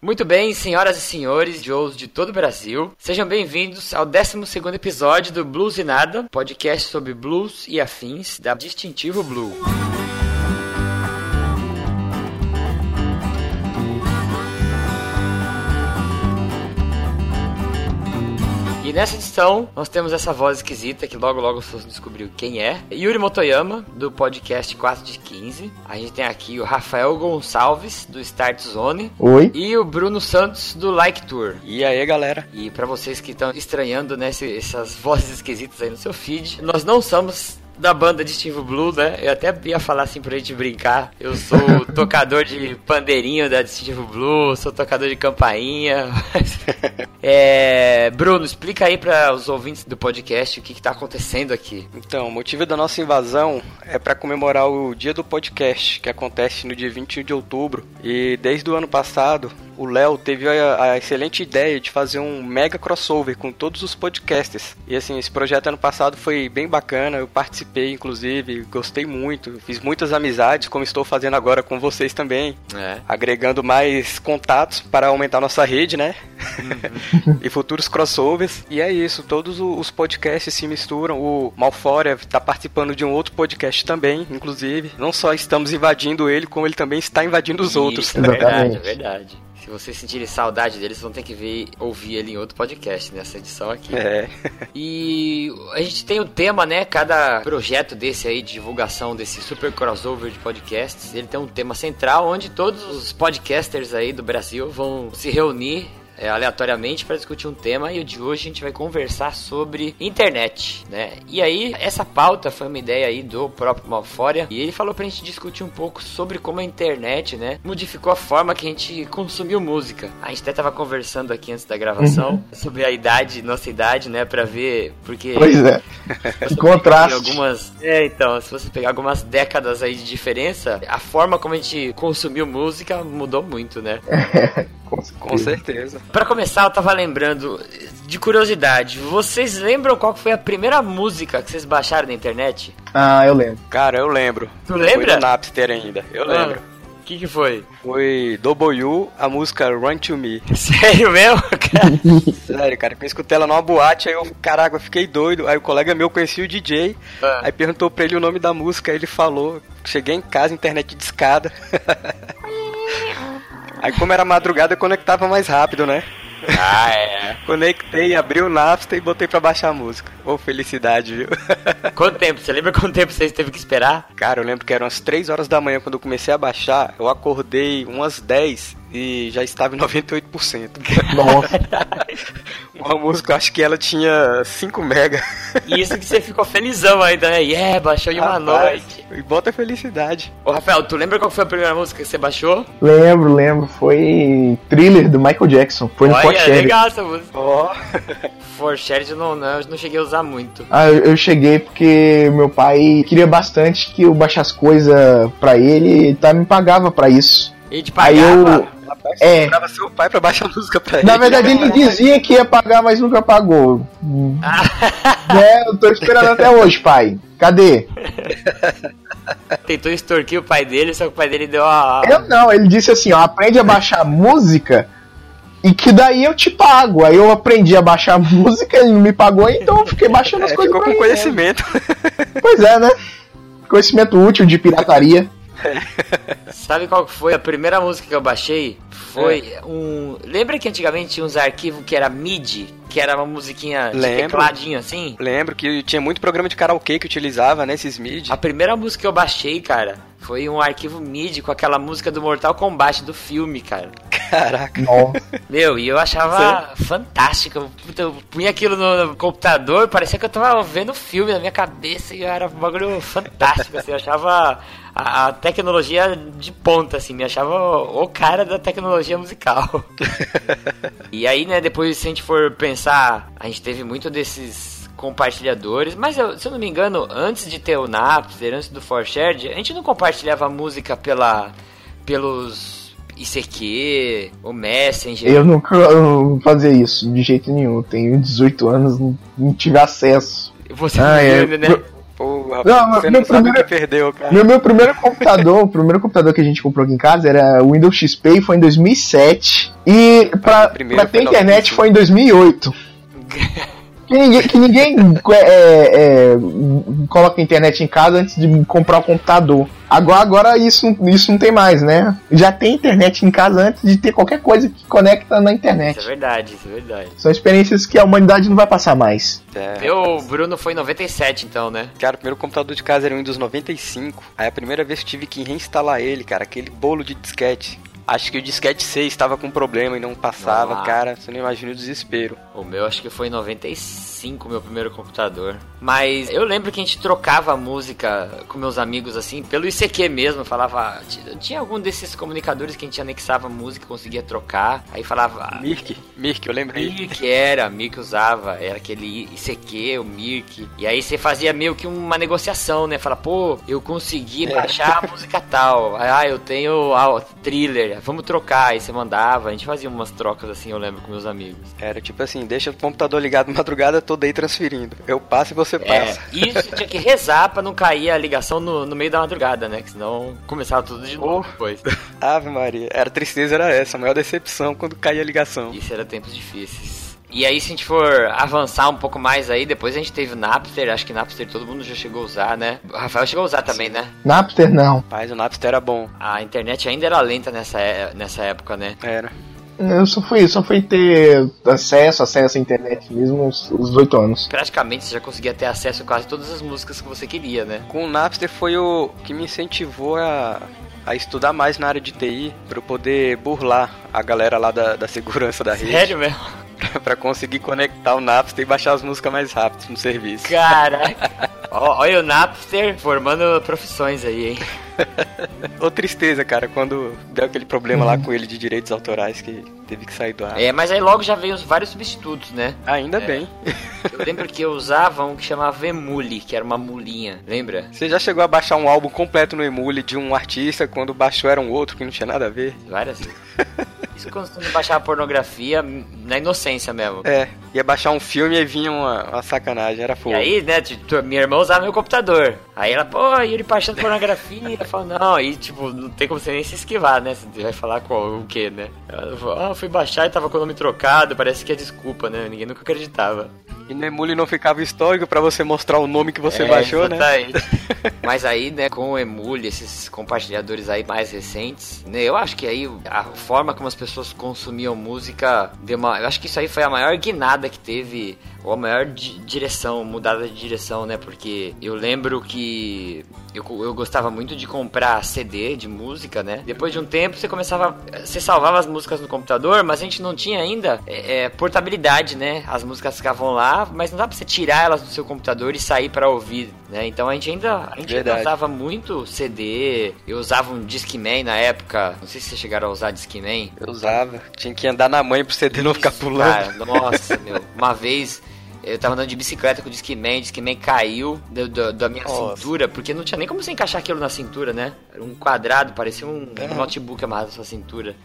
Muito bem, senhoras e senhores, Joes de todo o Brasil, sejam bem-vindos ao 12 episódio do Blues e Nada, podcast sobre blues e afins da Distintivo Blue. E nessa edição, nós temos essa voz esquisita que logo logo vocês descobriu quem é. Yuri Motoyama, do podcast 4 de 15. A gente tem aqui o Rafael Gonçalves, do Start Zone. Oi. E o Bruno Santos, do Like Tour. E aí, galera? E para vocês que estão estranhando, né, essas vozes esquisitas aí no seu feed, nós não somos da banda de Steve Blue, né? Eu até ia falar assim pra gente brincar. Eu sou tocador de pandeirinho da Steve Blue, sou tocador de campainha. é, Bruno, explica aí para os ouvintes do podcast o que, que tá acontecendo aqui. Então, o motivo da nossa invasão é para comemorar o dia do podcast, que acontece no dia 21 de outubro. E desde o ano passado, o Léo teve a, a, excelente ideia de fazer um mega crossover com todos os podcasters. E assim, esse projeto ano passado foi bem bacana, eu participei inclusive, gostei muito, fiz muitas amizades, como estou fazendo agora com vocês também. É. Agregando mais contatos para aumentar nossa rede, né? Uhum. e futuros crossovers. E é isso, todos os podcasts se misturam. O Malfória está participando de um outro podcast também, inclusive. Não só estamos invadindo ele, como ele também está invadindo os isso, outros. É verdade, é verdade. Se vocês sentirem saudade deles, vão ter que ver, ouvir ele em outro podcast, nessa edição aqui. É. E a gente tem o um tema, né? Cada projeto desse aí, de divulgação desse super crossover de podcasts, ele tem um tema central onde todos os podcasters aí do Brasil vão se reunir é, aleatoriamente para discutir um tema e o de hoje a gente vai conversar sobre internet, né? E aí, essa pauta foi uma ideia aí do próprio Malfória e ele falou pra gente discutir um pouco sobre como a internet, né, modificou a forma que a gente consumiu música. A gente até tava conversando aqui antes da gravação uhum. sobre a idade, nossa idade, né, para ver, porque Pois é. Contraste. Algumas, é, então, se você pegar algumas décadas aí de diferença, a forma como a gente consumiu música mudou muito, né? Com certeza. Com certeza. Para começar, eu tava lembrando de curiosidade. Vocês lembram qual foi a primeira música que vocês baixaram na internet? Ah, eu lembro. Cara, eu lembro. Tu lembra? Foi no Napster ainda. Eu ah. lembro. O que, que foi? Foi W, a música Run to Me. Sério mesmo, cara? Sério, cara. Eu escutei ela numa boate, aí eu, caraca, eu fiquei doido. Aí o colega meu conhecia o DJ, ah. aí perguntou pra ele o nome da música, aí ele falou. Cheguei em casa, internet de escada. Aí como era madrugada, eu conectava mais rápido, né? Ah, é. Conectei, abri o Napster e botei pra baixar a música. Ô, oh, felicidade, viu? Quanto tempo? Você lembra quanto tempo você teve que esperar? Cara, eu lembro que eram as 3 horas da manhã quando eu comecei a baixar. Eu acordei umas 10 e já estava em 98%. Nossa. Uma música, acho que ela tinha 5 mega. Isso que você ficou felizão ainda, né? Yeah, baixou em uma Rapaz, noite. E bota felicidade. Ô, Rafael, tu lembra qual foi a primeira música que você baixou? Lembro, lembro. Foi Thriller do Michael Jackson. Foi no Olha, é legal essa música. Oh. For Shared não, não, eu não cheguei a usar muito. Ah, eu, eu cheguei porque meu pai queria bastante que eu baixasse coisa pra ele e tá, me pagava pra isso. E te pagava? Aí eu é. seu pai pra baixar música pra ele. Na verdade, ele dizia que ia pagar, mas nunca pagou. é, eu tô esperando até hoje, pai. Cadê? Tentou extorquir o pai dele, só que o pai dele deu a. Eu não, ele disse assim: ó, aprende a baixar música e que daí eu te pago. Aí eu aprendi a baixar música, ele não me pagou, então eu fiquei baixando as é, coisas. Ficou com conhecimento. Pois é, né? Conhecimento útil de pirataria. Sabe qual foi a primeira música que eu baixei? Foi é. um. Lembra que antigamente tinha uns arquivos que era MIDI? Que era uma musiquinha de Lembro. tecladinho assim? Lembro que tinha muito programa de karaokê que utilizava, né? Esses MIDI. A primeira música que eu baixei, cara, foi um arquivo MIDI com aquela música do Mortal Kombat do filme, cara. Caraca. Nossa. Meu, e eu achava Sim. fantástico. Eu punha aquilo no computador, parecia que eu tava vendo filme na minha cabeça e era um bagulho fantástico, assim, eu achava a, a, tecnologia de ponta, assim, me achava o, o cara da tecnologia musical. e aí, né, depois se a gente for pensar, a gente teve muito desses compartilhadores, mas eu, se eu não me engano, antes de ter o Napster, antes do ForShared, a gente não compartilhava música pela pelos ICQ, o Messenger. Eu nunca eu fazia isso de jeito nenhum. Tenho 18 anos, não, não tive acesso. Você ah, é, né? Jogo, rapaz. Não, Você meu não primeiro- perdeu, cara. Meu, meu primeiro computador, o primeiro computador que a gente comprou aqui em casa era o Windows XP e foi em 2007. E pra, pra ter internet 95. foi em 2008. Que ninguém, que ninguém é, é, coloca internet em casa antes de comprar o computador. Agora, agora isso, isso não tem mais, né? Já tem internet em casa antes de ter qualquer coisa que conecta na Isso é internet. verdade, isso é verdade. São experiências que a humanidade não vai passar mais. É. Meu Bruno foi em 97, então, né? Cara, o primeiro computador de casa era o Windows 95. Aí a primeira vez que tive que reinstalar ele, cara, aquele bolo de disquete. Acho que o disquete 6 estava com problema e não passava, cara. Você não imagina o desespero. O meu acho que foi em 95, meu primeiro computador. Mas eu lembro que a gente trocava música com meus amigos assim, pelo ICQ mesmo. Falava. Tinha algum desses comunicadores que a gente anexava música, conseguia trocar. Aí falava. Mirk, Mirk, eu lembrei. Mirk era, Mirk usava, era aquele ICQ, o Mirk. E aí você fazia meio que uma negociação, né? Fala, pô, eu consegui baixar a música tal. Ah, eu tenho a thriller, vamos trocar. Aí você mandava, a gente fazia umas trocas assim, eu lembro com meus amigos. Era tipo assim, deixa o computador ligado madrugada toda aí transferindo. Eu passo e você É, passa. isso tinha que rezar pra não cair a ligação no, no meio da madrugada, né? Que senão começava tudo de novo depois. Ave Maria. Era tristeza, era essa. A maior decepção quando caía a ligação. Isso era tempos difíceis. E aí, se a gente for avançar um pouco mais aí, depois a gente teve o Napster, acho que Napster todo mundo já chegou a usar, né? O Rafael chegou a usar também, né? Napster não. Mas o Napster era bom. A internet ainda era lenta nessa, é- nessa época, né? Era. Eu só fui, só fui ter acesso, acesso à internet mesmo uns, uns 18 anos. Praticamente você já conseguia ter acesso a quase todas as músicas que você queria, né? Com o Napster foi o que me incentivou a, a estudar mais na área de TI para eu poder burlar a galera lá da, da segurança da rede Sério mesmo? para conseguir conectar o Napster e baixar as músicas mais rápido no serviço. Caraca! Ó, Olha o Napster formando profissões aí, hein? Ô tristeza, cara, quando deu aquele problema lá com ele de direitos autorais que teve que sair do ar. É, mas aí logo já veio os vários substitutos, né? Ainda bem. Eu lembro que eu usava um que chamava Emule, que era uma mulinha, lembra? Você já chegou a baixar um álbum completo no Emule de um artista quando baixou era um outro que não tinha nada a ver? Várias vezes. Isso quando você não baixava pornografia na inocência mesmo. É, ia baixar um filme e aí vinha uma, uma sacanagem, era E fogo. aí, né, minha irmã usava meu computador. Aí ela, pô, e ele baixando pornografia. Eu falo, não, aí, tipo, não tem como você nem se esquivar, né? Você vai falar qual, o quê, né? Ela falou, ah, fui baixar e tava com o nome trocado, parece que é desculpa, né? Ninguém nunca acreditava. E no Emule não ficava histórico pra você mostrar o nome que você É, baixou, né? exatamente. Mas aí, né, com o Emule, esses compartilhadores aí mais recentes, né, eu acho que aí a forma como as pessoas consumiam música deu uma. Eu acho que isso aí foi a maior guinada que teve, ou a maior di- direção, mudada de direção, né? Porque eu lembro que eu, eu gostava muito de comprar CD de música, né? Depois de um tempo você começava. Você salvava as músicas no computador, mas a gente não tinha ainda é, é, portabilidade, né? As músicas ficavam lá, mas não dá pra você tirar elas do seu computador e sair pra ouvir, né? Então a gente ainda, a gente ainda usava muito CD. Eu usava um Discman na época. Não sei se vocês chegaram a usar Discman. Eu usava. Tinha que andar na mãe pro CD não ficar Isso, pulando. Cara, nossa, meu. Uma vez eu tava andando de bicicleta com o Discman, o Discman caiu do- do- da minha Nossa. cintura, porque não tinha nem como você encaixar aquilo na cintura, né? Era um quadrado, parecia um Uhum. notebook amarrado na sua cintura.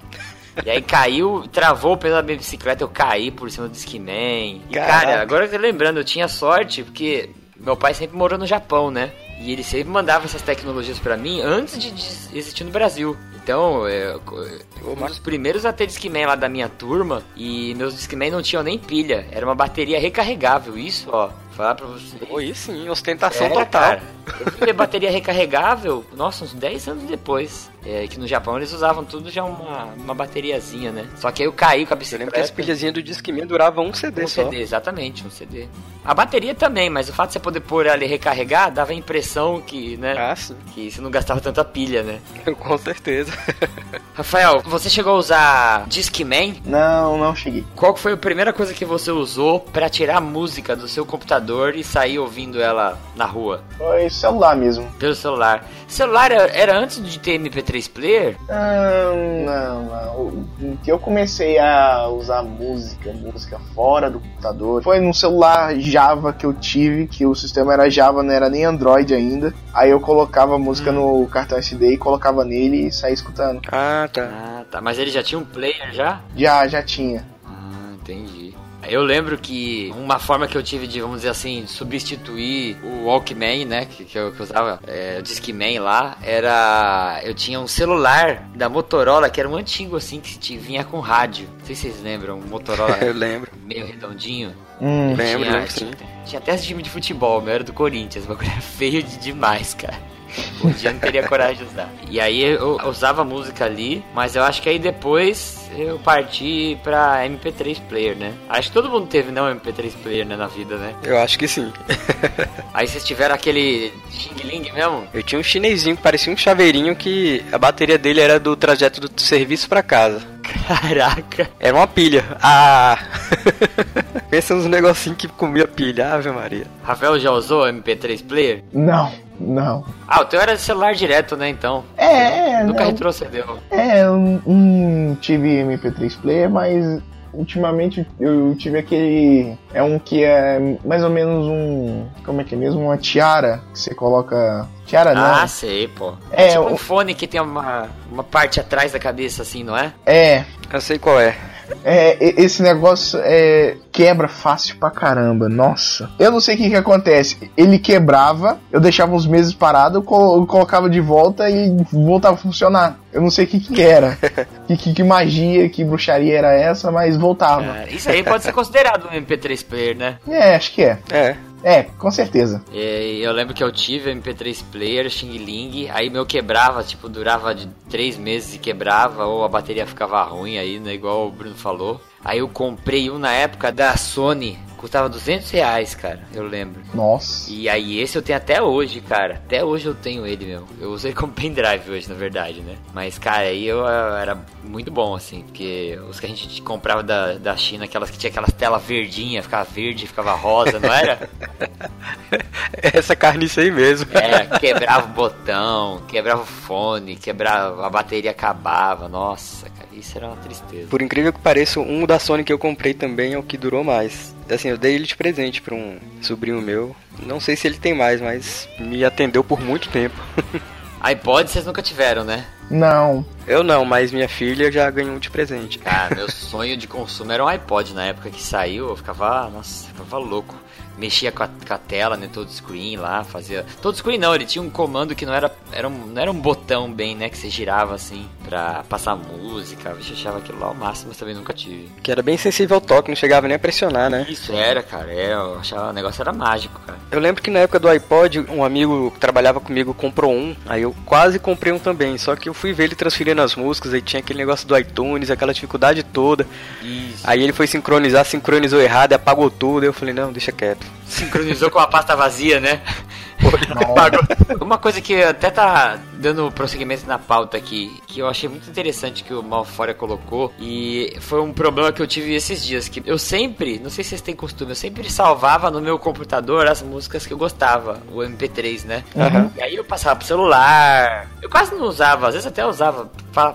E aí caiu, travou da minha bicicleta, eu caí por cima do Discman. E Caraca. cara, agora que eu tô lembrando, eu tinha sorte, porque meu pai sempre morou no Japão, né? E ele sempre mandava essas tecnologias pra mim antes de existir no Brasil. Então, é, um dos primeiros a ter Discman lá da minha turma e meus Discman não tinham nem pilha, era uma bateria recarregável. Isso, ó, falar pra você. Oi, sim, ostentação Era, total. cara. Eu fui bateria recarregável, nossa, uns 10 anos depois. É, que no Japão eles usavam tudo já uma, uma bateriazinha, né? Só que aí eu caí com a Eu bicicleta. lembro que as pilhazinhas do Discman duravam um CD Um só. CD, exatamente, um CD. A bateria também, mas o fato de você poder pôr ali e recarregar dava a impressão que, né? Ah, sim. Que você não gastava tanta pilha, né? Com certeza. Rafael, você chegou a usar Discman? Não, não cheguei. Qual foi a primeira coisa que você usou pra tirar música do seu computador e sair ouvindo ela na rua? Foi celular mesmo. Pelo celular. Celular era, antes de ter MP3 Player? Não, não, que eu comecei a usar música, música fora do computador, foi num celular Java que eu tive, que o sistema era Java, não era nem Android ainda. Aí eu colocava a música no cartão SD e colocava nele e saía escutando. Ah, tá. Ah, tá. Mas ele já tinha um player já? Já, já tinha. Ah, entendi. Eu lembro que uma forma que eu tive de, vamos dizer assim, substituir o Walkman, né? Que, que, eu, que eu usava, é, o Discman lá, era. Eu tinha um celular da Motorola que era um antigo assim, que te vinha com rádio. Não sei se vocês lembram, um Motorola. eu lembro. Meio redondinho. Hum, lembro, tinha, lembro sim. Tinha, tinha até esse time de futebol, meu era do Corinthians, o bagulho era feio de demais, cara. Hoje eu não teria coragem de usar. E aí eu usava música ali, mas eu acho que aí depois eu parti pra MP3 player, né? Acho que todo mundo teve, não, MP3 player, né, na vida, né? Eu acho que sim. aí vocês tiveram aquele Xing Ling mesmo? Eu tinha um chinesinho que parecia um chaveirinho que a bateria dele era do trajeto do serviço pra casa. Caraca. Era uma pilha. Ah! Pensa nos negocinhos que comia pilha, Ave Maria. Rafael já usou MP3 player? Não. Não. Ah, o teu era celular direto, né, então? É, é. Nunca não. retrocedeu. É, eu não tive MP3 player, mas ultimamente eu tive aquele. É um que é mais ou menos um. Como é que é mesmo? Uma tiara que você coloca. Tiara não. Ah, sei, pô. É, É tipo o- um fone que tem uma, uma parte atrás da cabeça, assim, não é? É. Eu sei qual é. É, esse negócio é, quebra fácil pra caramba, nossa. Eu não sei o que que acontece. Ele quebrava, eu deixava uns meses parado, eu, eu colocava de volta e voltava a funcionar. Eu não sei o que que era. que, que, que magia, que bruxaria era essa, mas voltava. É, isso aí pode ser considerado um MP3 player, né? É, acho que é. É. É, com certeza. E eu lembro que eu tive MP3 player, Xing Ling, aí meu quebrava, tipo, durava de três meses e quebrava, ou a bateria ficava ruim aí, né? Igual o Bruno falou. Aí eu comprei um na época da Sony, custava 200 reais, cara, eu lembro. Nossa. E aí esse eu tenho até hoje, cara. Até hoje eu tenho ele, meu. Eu usei como pendrive hoje, na verdade, né? Mas, cara, aí eu ah, era muito bom, assim, porque os que a gente comprava da, da China, aquelas que tinha aquelas telas verdinhas, ficava verde, ficava rosa, não era? Essa carniça aí mesmo. É, quebrava o botão, quebrava o fone, quebrava, a bateria acabava. Nossa, cara, isso era uma tristeza. Por incrível que pareça, um da Sony que eu comprei também é o que durou mais. Assim, eu dei ele de presente pra um sobrinho meu. Não sei se ele tem mais, mas me atendeu por muito tempo. iPod vocês nunca tiveram, né? Não. Eu não, mas minha filha já ganhou um de presente. Cara, meu sonho de consumo era um iPod na época que saiu, eu ficava, nossa, eu ficava louco. Mexia com a, com a tela, né, todo screen lá, fazia... Todo screen não, ele tinha um comando que não era, era um, não era um botão bem, né, que você girava assim pra passar música. Eu achava aquilo lá o máximo, mas também nunca tive. Que era bem sensível ao toque, não chegava nem a pressionar, né? Isso era, cara, é, eu achava o negócio era mágico, cara. Eu lembro que na época do iPod, um amigo que trabalhava comigo comprou um, aí eu quase comprei um também, só que eu fui ver ele transferindo as músicas, aí tinha aquele negócio do iTunes, aquela dificuldade toda. Isso. Aí ele foi sincronizar, sincronizou errado, e apagou tudo, eu falei, não, deixa quieto. Sincronizou com a pasta vazia, né? Uma coisa que até tá dando prosseguimento na pauta aqui, que eu achei muito interessante que o Malforia colocou, e foi um problema que eu tive esses dias, que eu sempre, não sei se vocês têm costume, eu sempre salvava no meu computador as músicas que eu gostava, o MP3, né? Uhum. E aí eu passava pro celular, eu quase não usava, às vezes até usava,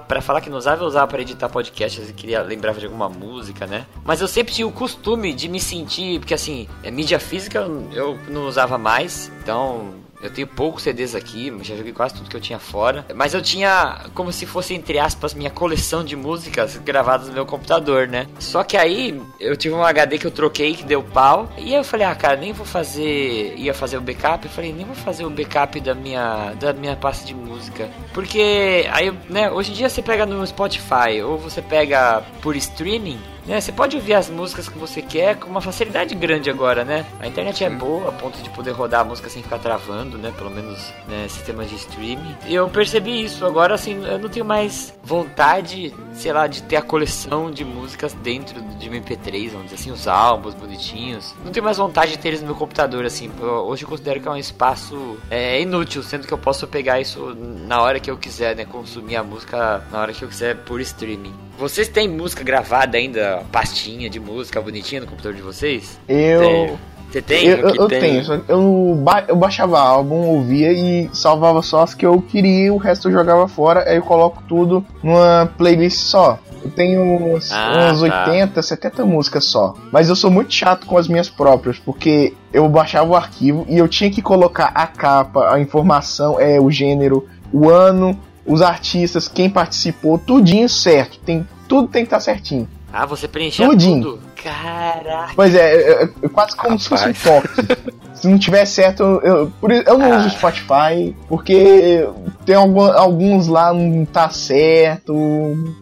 pra falar que não usava, eu usava pra editar podcast, queria lembrava de alguma música, né? Mas eu sempre tinha o costume de me sentir, porque assim, é, mídia física eu não usava mais, então eu tenho poucos CDs aqui, já joguei quase tudo que eu tinha fora. Mas eu tinha como se fosse, entre aspas, minha coleção de músicas gravadas no meu computador, né? Só que aí eu tive um HD que eu troquei que deu pau. E aí eu falei, ah, cara, nem vou fazer. ia fazer o backup. Eu falei, nem vou fazer o backup da minha, da minha pasta de música. Porque aí, né, hoje em dia você pega no Spotify ou você pega por streaming. Né, você pode ouvir as músicas que você quer com uma facilidade grande agora, né? A internet é boa a ponto de poder rodar a música sem ficar travando, né? Pelo menos né, sistemas de streaming. E eu percebi isso. Agora, assim, eu não tenho mais vontade, sei lá, de ter a coleção de músicas dentro de um MP3, vamos dizer assim, os álbuns bonitinhos. Não tenho mais vontade de ter eles no meu computador, assim. Hoje eu considero que é um espaço é, inútil, sendo que eu posso pegar isso na hora que eu quiser, né? Consumir a música na hora que eu quiser por streaming. Vocês têm música gravada ainda, pastinha de música bonitinha no computador de vocês? Eu. Você tem? Eu, eu, eu tenho, eu, ba- eu baixava álbum, ouvia e salvava só as que eu queria, o resto eu jogava fora, aí eu coloco tudo numa playlist só. Eu tenho umas, Ah, tá. 80, 70 músicas só. Mas eu sou muito chato com as minhas próprias, porque eu baixava o arquivo e eu tinha que colocar a capa, a informação, é o gênero, o ano, os artistas, quem participou, tudinho certo. Tem, tudo tem que estar certinho. Ah, você preenchia Tudinho. tudo? Caraca. Pois é, é, é- é quase como se fosse um Rapaz. toque. Se não tiver certo, eu, eu, eu não Ah. uso o Spotify, porque tem algum- alguns lá não tá certo.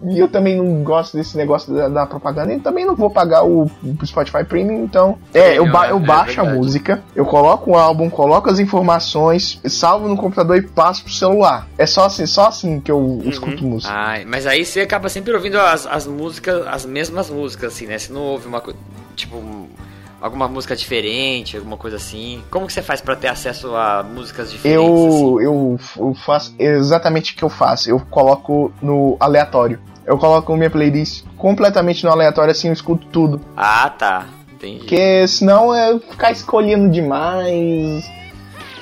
E eu também não gosto desse negócio da, da propaganda. E também não vou pagar o, o Spotify Premium, então. É, eu, ba- eu é baixo a verdade. música, eu coloco o álbum, coloco as informações, salvo no computador e passo pro celular. É só assim, só assim que eu escuto música. Ai, mas aí você acaba sempre ouvindo as, as músicas, as mesmas músicas, assim, né? Você não ouve uma coisa, tipo, alguma música diferente, alguma coisa assim. Como que você faz pra ter acesso a músicas diferentes, assim? Eu, eu, eu faço exatamente o que eu faço. Eu coloco no aleatório. Eu coloco minha playlist completamente no aleatório, assim eu escuto tudo. Ah, tá. Entendi. Porque senão é ficar escolhendo demais.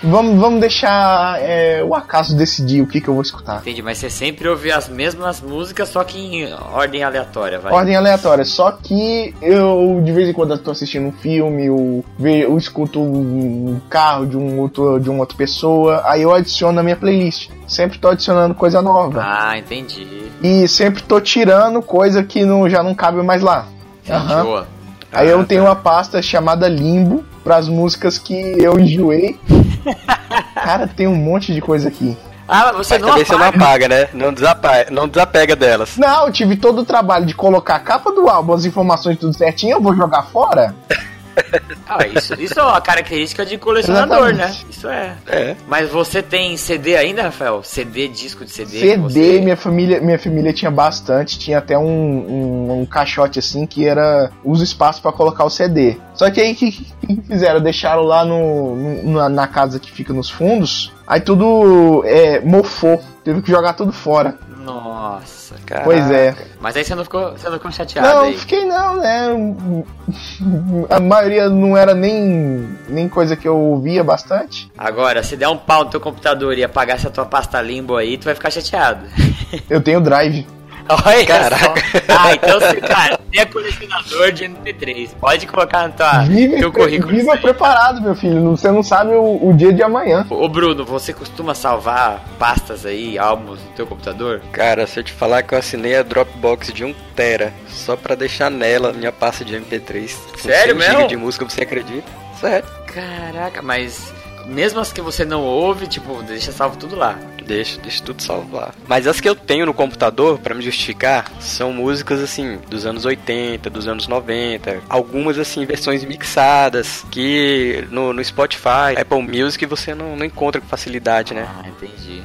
Vamos, vamos deixar é, o acaso decidir o que, que eu vou escutar. Entendi, mas você sempre ouve as mesmas músicas, só que em ordem aleatória, vai. Ordem aleatória, só que eu de vez em quando eu tô assistindo um filme, eu, eu escuto um carro de um outro de uma outra pessoa, aí eu adiciono na minha playlist. Sempre tô adicionando coisa nova. Ah, entendi. E sempre tô tirando coisa que não, já não cabe mais lá. Aham. Boa. Aí Ah, eu tenho uma pasta chamada Limbo pras músicas que eu enjoei. Cara, tem um monte de coisa aqui. Ah, você Mas não também você não apaga. apaga, né? Não desapega, não desapega delas. Não, eu tive todo o trabalho de colocar a capa do álbum, as informações tudo certinho, eu vou jogar fora? Ah, isso, isso é uma característica de colecionador, Exatamente. né? Isso é. É. Mas você tem CD ainda, Rafael? CD, disco de CD? CD, você... minha família, minha família tinha bastante, tinha até um, um, um caixote assim que era usa espaço pra colocar o CD. Só que aí o que, que fizeram? Deixaram lá no, no- na, na casa que fica nos fundos, aí tudo é, mofou, teve que jogar tudo fora. Nossa, Caraca. Pois é. Mas aí você não ficou, você não ficou chateado Não, aí? fiquei não, né? A maioria não era nem, nem coisa que eu ouvia bastante. Agora, se der um pau no teu computador e apagar essa tua pasta limbo aí, tu vai ficar chateado. Eu tenho drive. Olha Caraca. só. Ah, então você, cara, você é colecionador de MP3. Pode colocar no tua, Vive, teu currículo. viva preparado, meu filho. Você não sabe o, o dia de amanhã. Ô Bruno, você costuma salvar pastas aí, álbuns no teu computador? Cara, se eu te falar que eu assinei a Dropbox de 1 tera só pra deixar nela minha pasta de MP3. com Sério 100 mesmo? De música, você acredita? Sério. Caraca, mas mesmo as que você não ouve, tipo, deixa salvo tudo lá. Deixa, deixa tudo salvo lá. Mas as que eu tenho no computador, pra me justificar, são músicas assim, dos anos 80, dos anos 90. Algumas assim, versões mixadas, que no, no Spotify, Apple Music você não, não encontra com facilidade, né? Ah, entendi.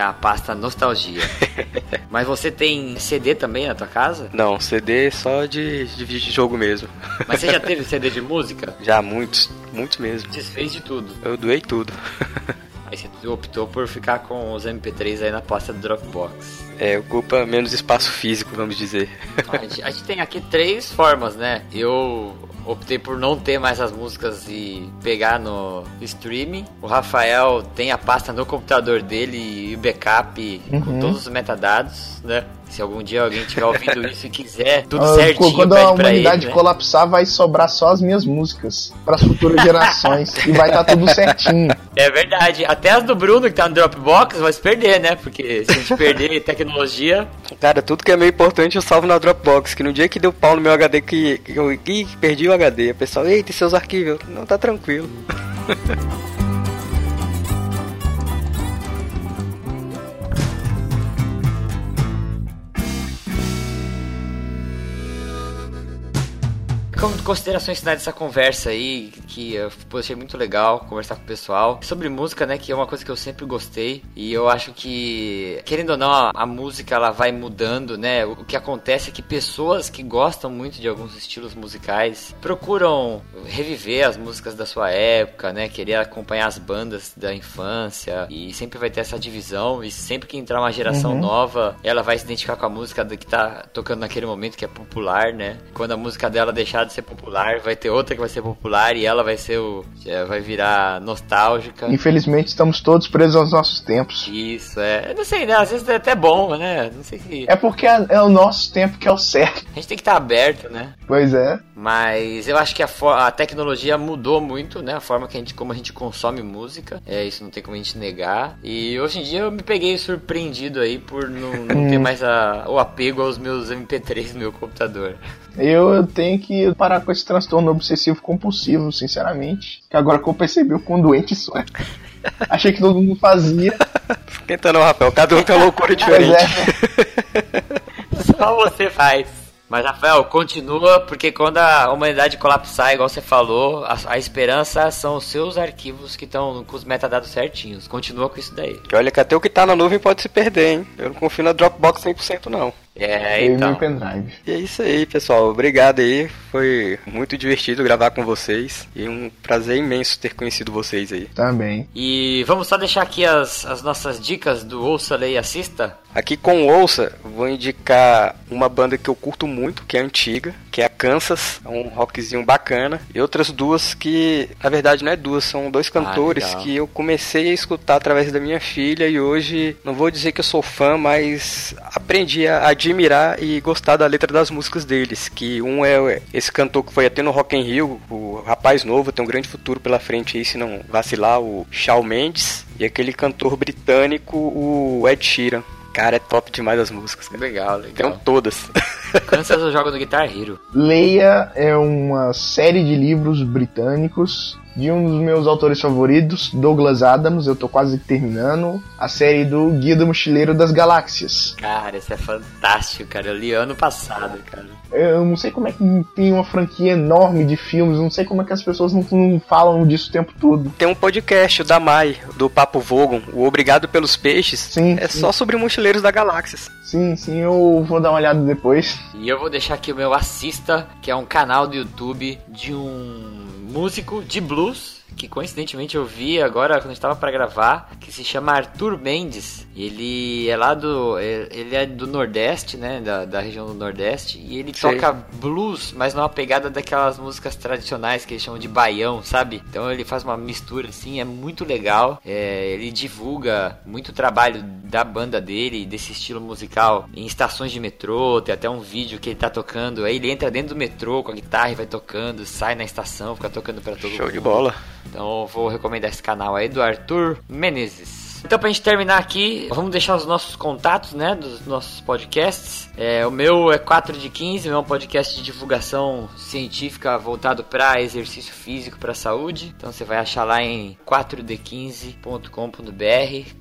Tem a pasta nostalgia. mas você tem CD também na tua casa? Não, CD só de, de videojogo mesmo. Mas você já teve CD de música? Já muitos, muitos mesmo. Desfez de tudo. Eu doei tudo. Aí você optou por ficar com os MP3 aí na pasta do Dropbox. É, ocupa menos espaço físico, vamos dizer. A gente, a gente tem aqui três formas, né? Eu optei por não ter mais as músicas e pegar no streaming. O Rafael tem a pasta no computador dele e o backup com Uhum. todos os metadados, né? Se algum dia alguém estiver ouvindo isso e quiser tudo Ah, certinho, Quando pede a humanidade ele, né? colapsar, vai sobrar só as minhas músicas para as futuras gerações. e vai estar tudo certinho. É verdade. Até as do Bruno que tá no Dropbox vai se perder, né? Porque se a gente perder tecnologia, Cara, tudo que é meio importante eu salvo na Dropbox. Que no dia que deu pau no meu HD, que, que eu ih, perdi o HD, o pessoal, eita, e seus arquivos? Não, tá tranquilo. considerações finais dessa conversa aí, que eu achei muito legal conversar com o pessoal. Sobre música, né, que é uma coisa que eu sempre gostei. E eu acho que, querendo ou não, a, a música ela vai mudando, né? O, o que acontece é que pessoas que gostam muito de alguns estilos musicais procuram reviver as músicas da sua época, né? Querer acompanhar as bandas da infância. E sempre vai ter essa divisão. E sempre que entrar uma geração Uhum. nova, ela vai se identificar com a música que tá tocando naquele momento que é popular, né? Quando a música dela deixar de ser popular, vai ter outra que vai ser popular e ela vai ser o. é, vai virar nostálgica. Infelizmente, estamos todos presos aos nossos tempos. Isso, é. Eu não sei, né? Às vezes é até bom, né? Não sei se. É porque é, é o nosso tempo que é o certo. A gente tem que estar aberto, né? Pois é. Mas eu acho que a, a, tecnologia mudou muito, né? A forma que a gente, como a gente consome música. É, isso não tem como a gente negar. E hoje em dia eu me peguei surpreendido aí por não, não ter mais a, o apego aos meus MP3 no meu computador. Eu tenho que parar com esse transtorno obsessivo compulsivo, sinceramente. Que agora que eu percebi o quão doente isso é. Achei que todo mundo fazia. Esquentando o Rafael, cada um tem uma loucura diferente. É. Só você faz. Mas, Rafael, continua, porque quando a humanidade colapsar, igual você falou, a, a esperança são os seus arquivos que estão com os metadados certinhos. Continua com isso daí. Olha que até o que tá na nuvem pode se perder, hein? Eu não confio na Dropbox 100% não. É, então. pendrive. E é isso aí, pessoal. Obrigado aí. Foi muito divertido gravar com vocês. E um prazer imenso ter conhecido vocês aí. Também. E vamos só deixar aqui as, as nossas dicas do Ouça, Leia e Assista. Aqui com o Ouça, vou indicar uma banda que eu curto muito, que é antiga, que é a Kansas, é um rockzinho bacana. E outras duas que, na verdade, não é duas, são dois ah, cantores ah, que eu comecei a escutar através da minha filha e hoje, não vou dizer que eu sou fã, mas aprendi a admirar e gostar da letra das músicas deles. Que um é esse cantor que foi até no Rock in Rio, o rapaz novo, tem um grande futuro pela frente aí, se não vacilar, o Shawn Mendes. E aquele cantor britânico, o Ed Sheeran. Cara, é top demais as músicas. Cara. Legal, legal. Tem todas. Kansas eu jogo no Guitar Hero. Leia é uma série de livros britânicos de um dos meus autores favoritos, Douglas Adams. Eu tô quase terminando a série do Guia do Mochileiro das Galáxias. Cara, isso é fantástico, cara. Eu li ano passado, cara. Eu não sei como é que tem uma franquia enorme de filmes, não sei como é que as pessoas não, não falam disso o tempo todo. Tem um podcast, o da Mai, do Papo Vogon, o Obrigado pelos Peixes. Sim. É sim. só sobre Mochileiros da Galáxias. Sim, sim, eu vou dar uma olhada depois. E eu vou deixar aqui o meu Assista, que é um canal do YouTube de um músico de blues que coincidentemente eu vi agora quando estava para gravar, que se chama Arthur Mendes. Ele é lá do ele é do Nordeste, né, da, da região do Nordeste, e ele Sei. toca blues, mas numa pegada daquelas músicas tradicionais que eles chamam de baião, sabe? Então ele faz uma mistura assim, é muito legal. É, ele divulga muito trabalho da banda dele, desse estilo musical em estações de metrô, tem até um vídeo que ele tá tocando, aí ele entra dentro do metrô com a guitarra e vai tocando, sai na estação, fica tocando para todo Show mundo. Show de bola. Então vou recomendar esse canal aí do Arthur Menezes. Então, pra gente terminar aqui, vamos deixar os nossos contatos, né, dos nossos podcasts. É, o meu é 4 de 15, é um podcast de divulgação científica voltado para exercício físico, para saúde. Então, você vai achar lá em 4d15.com.br,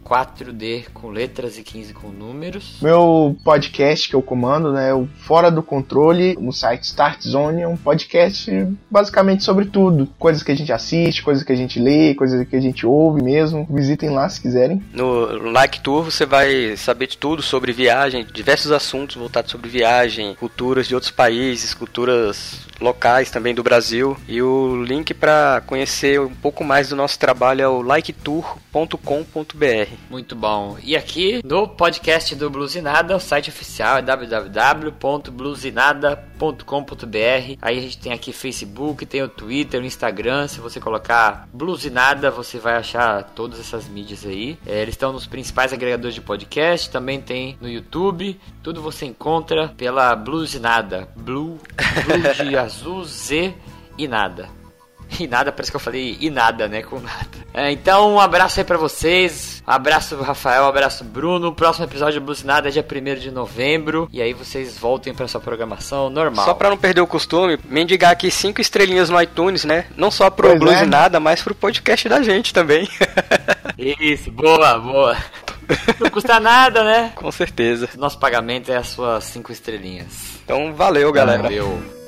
4D com letras e 15 com números. Meu podcast que eu comando, né, é o Fora do Controle, no site Start Zone, é um podcast basicamente sobre tudo. Coisas que a gente assiste, coisas que a gente lê, coisas que a gente ouve mesmo. Visitem lá se quiserem No Like Tour você vai saber de tudo sobre viagem, diversos assuntos voltados sobre viagem, culturas de outros países, culturas locais também do Brasil. E o link para conhecer um pouco mais do nosso trabalho é o liketour.com.br. Muito bom. E aqui no podcast do Bluesinada, o site oficial é www.bluesinada.com.br. Aí a gente tem aqui Facebook, tem o Twitter, o Instagram. Se você colocar Bluesinada, você vai achar todas essas mídias aí. É, eles estão nos principais agregadores de podcast, também tem no YouTube. Tudo você encontra pela Bluesinada. Blue, Blue de azul, Z e nada. E nada, parece que eu falei e nada, né? Com nada. É, então, um abraço aí pra vocês. Um abraço, Rafael. Um abraço, Bruno. O próximo episódio do Nada é dia 1 de novembro. E aí vocês voltem pra sua programação normal. Só pra não perder o costume, mendigar aqui cinco estrelinhas no iTunes, né? Não só pro pois Blues é. Nada, mas pro podcast da gente também. Isso, boa, boa. Não custa nada, né? Com certeza. Nosso pagamento é as suas cinco estrelinhas. Então, valeu, galera. Valeu.